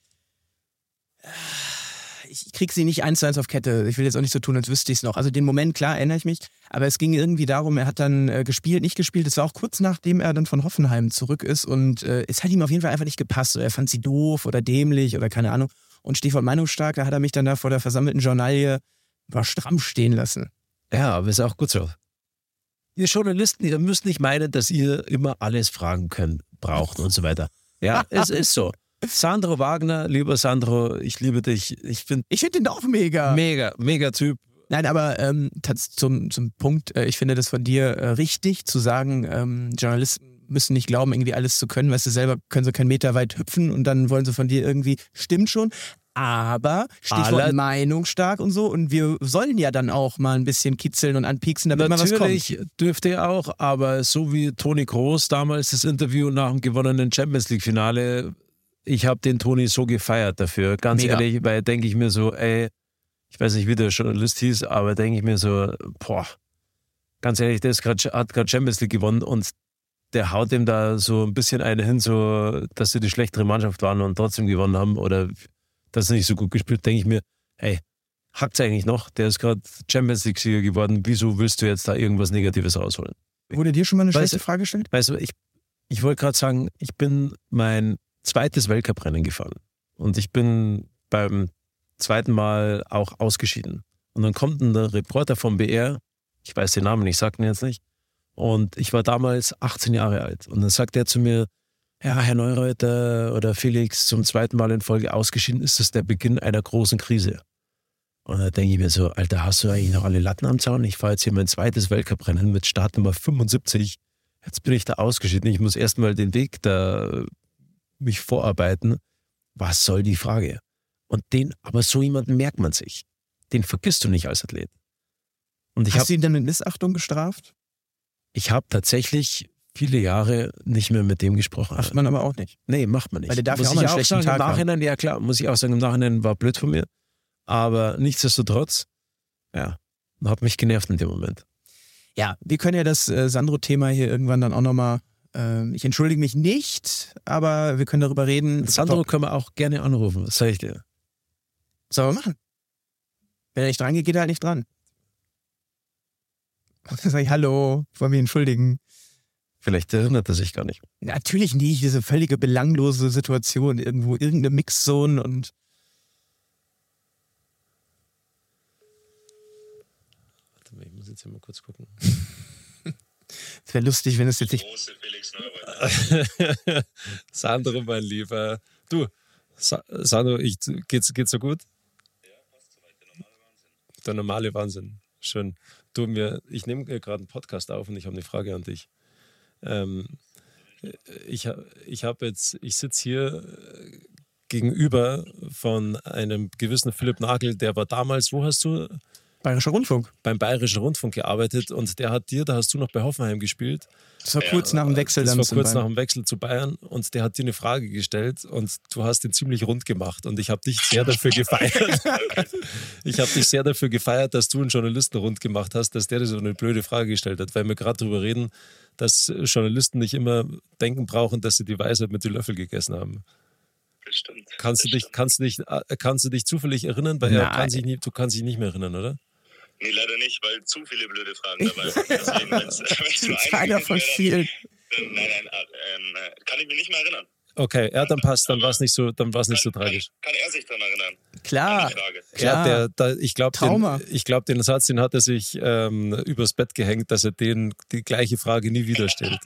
ich krieg sie nicht eins zu eins auf Kette. Ich will jetzt auch nicht so tun, als wüsste ich es noch. Also den Moment, klar, erinnere ich mich. Aber es ging irgendwie darum, er hat dann äh, gespielt, nicht gespielt. Es war auch kurz nachdem er dann von Hoffenheim zurück ist. Und äh, es hat ihm auf jeden Fall einfach nicht gepasst. Er fand sie doof oder dämlich oder keine Ahnung. Und Stichwort Meinungsstark, da hat er mich dann da vor der versammelten Journalie war stramm stehen lassen. Ja, aber ist auch gut so. Ihr Journalisten, ihr müsst nicht meinen, dass ihr immer alles fragen könnt, braucht und so weiter. Ja, es ist so. Sandro Wagner, lieber Sandro, ich liebe dich. Ich finde Ich finde den auch mega. mega, mega Typ. Nein, aber ähm, zum, zum Punkt, äh, ich finde das von dir äh, richtig, zu sagen, ähm, Journalisten müssen nicht glauben, irgendwie alles zu können, weißt du, selber können sie keinen Meter weit hüpfen und dann wollen sie von dir irgendwie, stimmt schon, aber Stichwort Aller- Meinung stark und so und wir sollen ja dann auch mal ein bisschen kitzeln und anpieksen, damit mal was kommt. Natürlich dürfte er auch, aber so wie Toni Groß damals das Interview nach dem gewonnenen Champions League Finale, ich habe den Toni so gefeiert dafür, ganz Mega. ehrlich, weil denke ich mir so, ey, ich weiß nicht, wie der Journalist hieß, aber denke ich mir so, boah, ganz ehrlich, der grad, hat gerade Champions League gewonnen und der haut dem da so ein bisschen eine hin, so, dass sie die schlechtere Mannschaft waren und trotzdem gewonnen haben oder dass sie nicht so gut gespielt, denke ich mir, ey, hackt's eigentlich noch? Der ist gerade Champions League-Sieger geworden. Wieso willst du jetzt da irgendwas Negatives rausholen? Wurde dir schon mal eine Weißt schlechte Frage gestellt? Weißt du, ich, ich wollte gerade sagen, ich bin mein zweites Weltcuprennen gefahren. Und ich bin beim zweiten Mal auch ausgeschieden. Und dann kommt ein Reporter vom BR, ich weiß den Namen, ich sag ihn jetzt nicht, Und ich war damals 18 Jahre alt. Und dann sagt er zu mir, ja, Herr Neureuter oder Felix, zum zweiten Mal in Folge ausgeschieden, ist das der Beginn einer großen Krise. Und da denke ich mir so, Alter, hast du eigentlich noch alle Latten am Zaun? Ich fahre jetzt hier mein zweites Weltcuprennen mit Startnummer 75. Jetzt bin ich da ausgeschieden. Ich muss erstmal den Weg da mich vorarbeiten. Was soll die Frage? Und den, aber so jemanden merkt man sich. Den vergisst du nicht als Athlet. Und ich Hast hab, du ihn dann mit Missachtung gestraft? Ich habe tatsächlich viele Jahre nicht mehr mit dem gesprochen. Macht man aber auch nicht. Nee, macht man nicht. Weil der darf muss ja auch einen schlechten sagen, Tag im Nachhinein, haben. ja klar, muss ich auch sagen, im Nachhinein war blöd von mir. Aber nichtsdestotrotz, ja, hat mich genervt in dem Moment. Ja, wir können ja das äh, Sandro-Thema hier irgendwann dann auch nochmal. Äh, ich entschuldige mich nicht, aber wir können darüber reden. Sandro können wir auch gerne anrufen, das sage ich dir. Sollen wir machen. Wenn er nicht dran geht, geht er halt nicht dran. Dann sage ich, hallo, ich wollte mich entschuldigen. Vielleicht erinnert er sich gar nicht. Natürlich nicht, diese völlige belanglose Situation, irgendwo irgendeine Mixzone und Warte mal, ich muss jetzt hier mal kurz gucken. Es wäre lustig, wenn es jetzt nicht. Sandro, mein Lieber. Du, Sa Sandro, ich, geht's, geht's so gut? Ja, passt soweit. Der normale Wahnsinn. Der normale Wahnsinn. Schön. Du, mir, ich nehme gerade einen Podcast auf und ich habe eine Frage an dich. Ähm, ich ich habe jetzt, ich sitze hier gegenüber von einem gewissen Philipp Nagel, der war damals, wo hast du? Bayerischer Rundfunk. Beim Bayerischen Rundfunk gearbeitet und der hat dir, da hast du noch bei Hoffenheim gespielt. Das war kurz nach dem Wechsel das dann. Das war kurz nach dem Wechsel zu Bayern und der hat dir eine Frage gestellt und du hast ihn ziemlich rund gemacht und ich habe dich sehr dafür gefeiert. ich habe dich sehr dafür gefeiert, dass du einen Journalisten rund gemacht hast, dass der dir so eine blöde Frage gestellt hat, weil wir gerade darüber reden, dass Journalisten nicht immer denken brauchen, dass sie die Weisheit mit den Löffel gegessen haben. Bestimmt. Kannst du dich, kannst du dich, äh, kannst du dich zufällig erinnern? Weil er kann sich nie, du kannst dich nicht mehr erinnern, oder? Nee, leider nicht, weil zu viele blöde Fragen dabei waren. Deswegen, wenn's, wenn's nur einer von vielen. Dann, nein, nein, ähm, äh, kann ich mich nicht mehr erinnern. Okay, ja, dann passt, dann war es nicht so, dann war es nicht so tragisch. Kann, kann, er sich daran erinnern? Klar. Ja, der, der, ich glaube, den, glaub, den Satz, den hat er sich ähm, übers Bett gehängt, dass er den die gleiche Frage nie wieder stellt.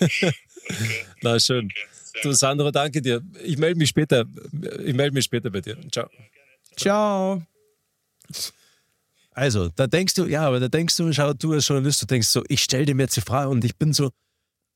okay. Na schön. Okay, du Sandro, danke dir. Ich melde mich später. Ich melde mich später bei dir. Ciao. Ciao. Also, da denkst du, ja, aber da denkst du, schau, du als Journalist, du denkst so, ich stelle dem jetzt die Frage und ich bin so,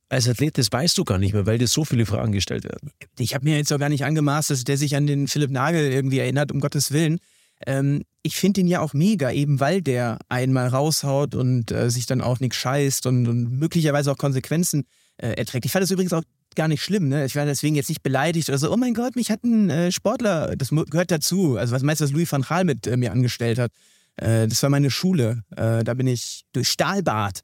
als Athlet, das weißt du gar nicht mehr, weil dir so viele Fragen gestellt werden. Ich habe mir jetzt auch gar nicht angemaßt, dass der sich an den Philipp Nagel irgendwie erinnert, um Gottes Willen. Ähm, ich finde ihn ja auch mega, eben weil der einmal raushaut und äh, sich dann auch nichts scheißt und, und, möglicherweise auch Konsequenzen äh, erträgt. Ich fand das übrigens auch gar nicht schlimm. Ne? Ich war deswegen jetzt nicht beleidigt oder so, oh mein Gott, mich hat ein äh, Sportler, das gehört dazu. Also was meinst du, was Louis van Gaal mit äh, mir angestellt hat? Äh, das war meine Schule. Äh, da bin ich durch Stahlbad.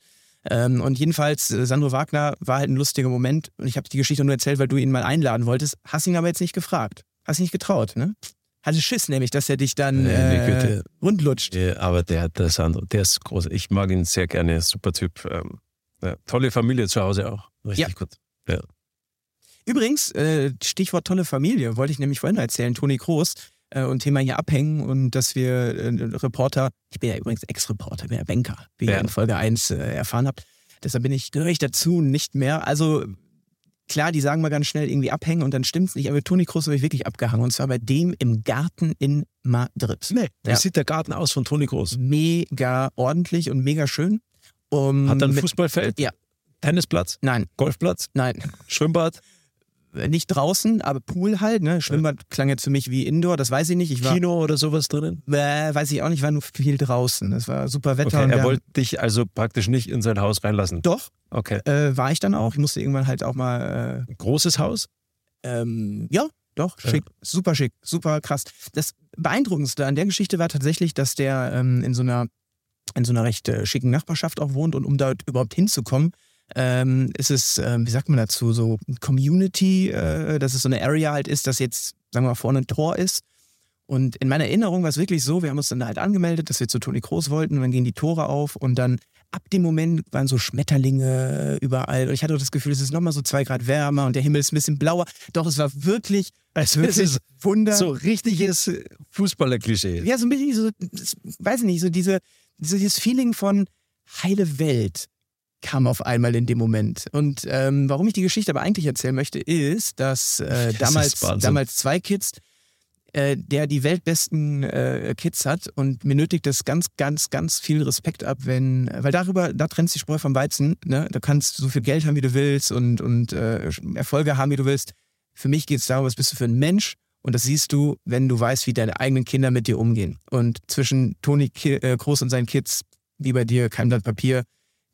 Ähm, und jedenfalls, äh, Sandro Wagner war halt ein lustiger Moment. Und ich habe die Geschichte nur erzählt, weil du ihn mal einladen wolltest. Hast ihn aber jetzt nicht gefragt. Hast ihn nicht getraut, ne? Hatte Schiss nämlich, dass er dich dann äh, rundlutscht. Ja, aber der, der Sandro, der ist groß. Ich mag ihn sehr gerne. Super Typ. Ähm, ja, tolle Familie zu Hause auch. Richtig ja. gut. Ja. Übrigens, äh, Stichwort tolle Familie, wollte ich nämlich vorhin erzählen. Toni Kroos äh, und Thema hier abhängen und dass wir äh, Reporter, ich bin ja übrigens Ex-Reporter, bin ja Banker, wie ja. ihr in Folge 1 äh, erfahren habt. Deshalb bin ich, gehöre ich dazu nicht mehr. Also klar, die sagen mal ganz schnell irgendwie abhängen und dann stimmt's nicht, aber Toni Kroos habe ich wirklich abgehangen und zwar bei dem im Garten in Madrid. Nee, wie ja. sieht der Garten aus von Toni Kroos? Mega ordentlich und mega schön. Um, Hat er ein Fußballfeld? Ja. Tennisplatz? Nein. Golfplatz? Nein. Schwimmbad? Nicht draußen, aber Pool halt. Ne? Schwimmbad ja. klang jetzt für mich wie Indoor, das weiß ich nicht. Ich war, Kino oder sowas drinnen? Äh, weiß ich auch nicht, war nur viel draußen. Es war super Wetter. Okay, er wollte dich also praktisch nicht in sein Haus reinlassen? Doch. Okay. Äh, war ich dann auch. Ich musste irgendwann halt auch mal... Äh, Großes Haus? Ähm, ja, doch, schick, ja. super schick, super krass. Das Beeindruckendste an der Geschichte war tatsächlich, dass der ähm, in so einer in so einer recht äh, schicken Nachbarschaft auch wohnt und um dort überhaupt hinzukommen, ähm, ist es, äh, wie sagt man dazu, so Community, äh, dass es so eine Area halt ist, dass jetzt, sagen wir mal, vorne ein Tor ist. Und in meiner Erinnerung war es wirklich so, wir haben uns dann halt angemeldet, dass wir zu Toni Groß wollten und dann gehen die Tore auf und dann ab dem Moment waren so Schmetterlinge überall und ich hatte auch das Gefühl, es ist nochmal so zwei Grad wärmer und der Himmel ist ein bisschen blauer. Doch, es war wirklich, es wirklich Wunder. So richtiges Fußballer-Klischee. Ja, so ein bisschen so, weiß ich nicht, so diese, dieses Feeling von heile Welt kam auf einmal in dem Moment. Und ähm, warum ich die Geschichte aber eigentlich erzählen möchte, ist, dass äh, Das damals, ist damals zwei Kids, äh, der die weltbesten äh, Kids hat und mir nötigt das ganz, ganz, ganz viel Respekt ab, wenn, weil darüber, da trennst die Spreu vom Weizen, ne? Du kannst so viel Geld haben, wie du willst und, und äh, Erfolge haben, wie du willst. Für mich geht es darum, was bist du für ein Mensch und das siehst du, wenn du weißt, wie deine eigenen Kinder mit dir umgehen. Und zwischen Toni Ki äh, Kroos und seinen Kids, wie bei dir, kein Blatt Papier,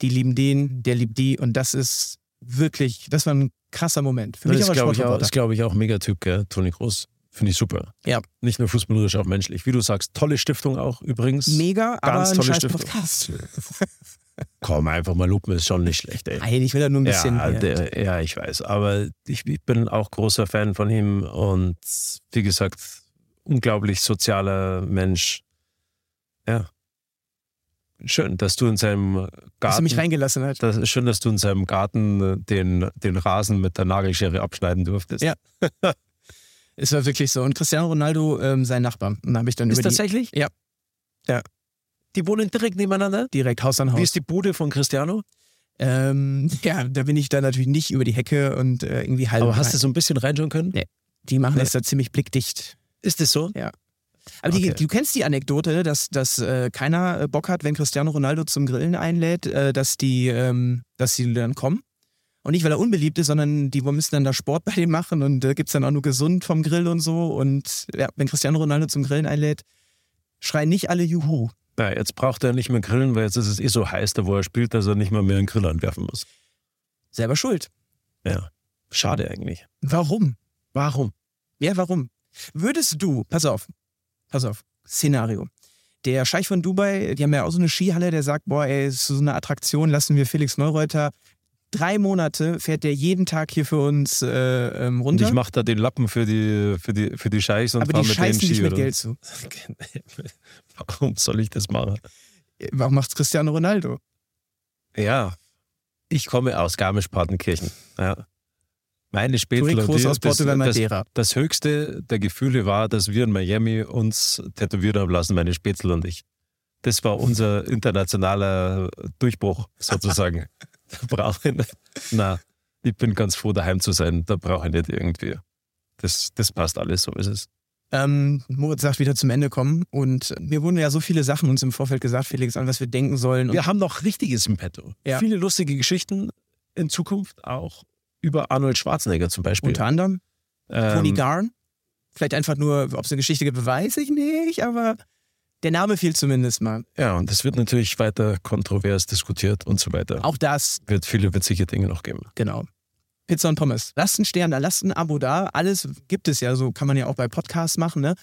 die lieben den, der liebt die und das ist wirklich, das war ein krasser Moment. Für mich das aber glaube ich, auch- das glaube ich auch Megatyp, gell? Toni Groß. Finde ich super. Ja. Nicht nur fußballerisch, auch menschlich. Wie du sagst, tolle Stiftung auch übrigens. Mega, aber Ganz ein tolle Stiftung. Podcast. Komm, einfach mal lupen ist schon nicht schlecht, ey. Nein, ich will da nur ein bisschen. ja, ja, der, ja, ich weiß. Aber ich, ich bin auch großer Fan von ihm und wie gesagt, unglaublich sozialer Mensch. Ja. Schön, dass du in seinem dass er Garten. mich reingelassen hat. das ist schön, dass du in seinem Garten äh, den, den Rasen mit der Nagelschere abschneiden durftest. Ja. Es war wirklich so. Und Cristiano Ronaldo, ähm, sein Nachbar. Und habe ich dann Ist über die, tatsächlich? Ja. Ja. Die wohnen direkt nebeneinander? direkt Haus an Wie Haus. ist die Bude von Cristiano? Ähm, ja, da bin ich dann natürlich nicht über die Hecke und äh, irgendwie halb. Aber hast du rein. so ein bisschen reinschauen können? Nee. Die machen Nee. das da ziemlich blickdicht. Ist das so? Aber die, Okay. du kennst die Anekdote, dass, dass äh, keiner äh, Bock hat, wenn Cristiano Ronaldo zum Grillen einlädt, äh, dass die, ähm, dass die dann kommen. Und nicht, weil er unbeliebt ist, sondern die müssen dann da Sport bei dem machen und äh, gibt's dann auch nur gesund vom Grill und so. Und ja, wenn Cristiano Ronaldo zum Grillen einlädt, schreien nicht alle Juhu. Ja, jetzt braucht er nicht mehr grillen, weil jetzt ist es eh so heiß, da wo er spielt, dass er nicht mal mehr einen Grill anwerfen muss. Selber schuld. Ja. Schade eigentlich. Warum? Warum? Ja, warum? Würdest du, pass auf, pass auf, Szenario. Der Scheich von Dubai, die haben ja auch so eine Skihalle, der sagt, boah, ey, ist so eine Attraktion, lassen wir Felix Neureuter. Drei Monate fährt der jeden Tag hier für uns äh, ähm, Und runter. ich mache da den Lappen für die, für die, für die Scheichs und aber fahr die mit denen Ski. dich mit oder? Geld zu. Warum soll ich das machen? Warum macht's Cristiano Ronaldo? Ja, ich komme aus Garmisch-Partenkirchen. Ja. Meine Spätzle und aus Portugal das, das, Madeira. das höchste der Gefühle war, dass wir in Miami uns tätowieren haben lassen, meine Spätzle und ich. Das war unser internationaler Durchbruch sozusagen. da brauche ich nicht. Na, ich bin ganz froh, daheim zu sein. Da brauche ich nicht irgendwie. Das, das passt alles, so ist es. Ähm, Moritz sagt wieder zum Ende kommen und mir wurden ja so viele Sachen uns im Vorfeld gesagt, Felix, an was wir denken sollen. Wir haben noch Richtiges im Petto. Ja. Viele lustige Geschichten in Zukunft, auch über Arnold Schwarzenegger zum Beispiel. unter anderem Tony Ähm, Garn. Vielleicht einfach nur, ob es eine Geschichte gibt, weiß ich nicht, aber der Name fiel zumindest mal. Ja, und es wird natürlich weiter kontrovers diskutiert und so weiter. Auch das, Wird viele witzige Dinge noch geben. genau. Pizza und Pommes. Lasst einen Stern da, lasst ein Abo da. Alles gibt es ja, so kann man ja auch bei Podcasts machen. Ne?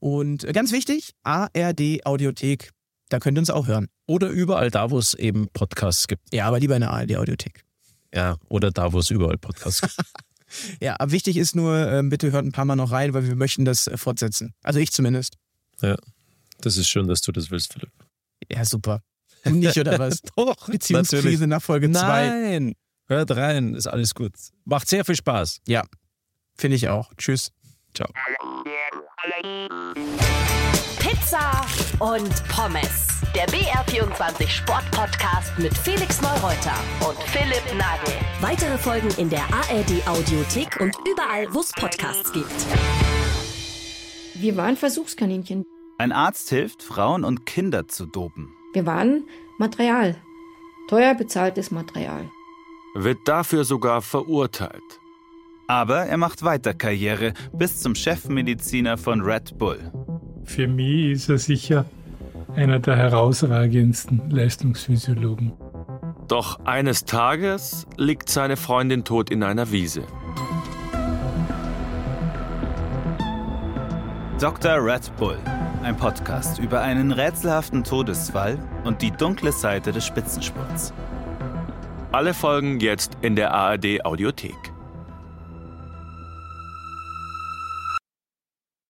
Und ganz wichtig, ARD Audiothek. Da könnt ihr uns auch hören. Oder überall da, wo es eben Podcasts gibt. Ja, aber lieber in der ARD Audiothek. Ja, oder da, wo es überall Podcasts gibt. Ja, aber wichtig ist nur, ähm, bitte hört ein paar Mal noch rein, weil wir möchten das äh, fortsetzen. Also ich zumindest. Das ist schön, dass du das willst, Philipp. Ja, super. Du nicht, oder was? Doch, Beziehungskrise nach Folge 2. Nein, hört rein, ist alles gut. Macht sehr viel Spaß. Finde ich auch. Tschüss. Ciao. Pizza und Pommes. Der BR24 Sportpodcast mit Felix Neureuter und Philipp Nagel. Weitere Folgen in der ARD Audiothek und überall, wo es Podcasts gibt. Wir waren Versuchskaninchen. Ein Arzt hilft, Frauen und Kinder zu dopen. Wir waren Material. Teuer bezahltes Material. wird dafür sogar verurteilt. Aber er macht weiter Karriere bis zum Chefmediziner von Red Bull. Für mich ist er sicher einer der herausragendsten Leistungsphysiologen. Doch eines Tages liegt seine Freundin tot in einer Wiese. Dr. Red Bull, ein Podcast über einen rätselhaften Todesfall und die dunkle Seite des Spitzensports. Alle Folgen jetzt in der ARD Audiothek.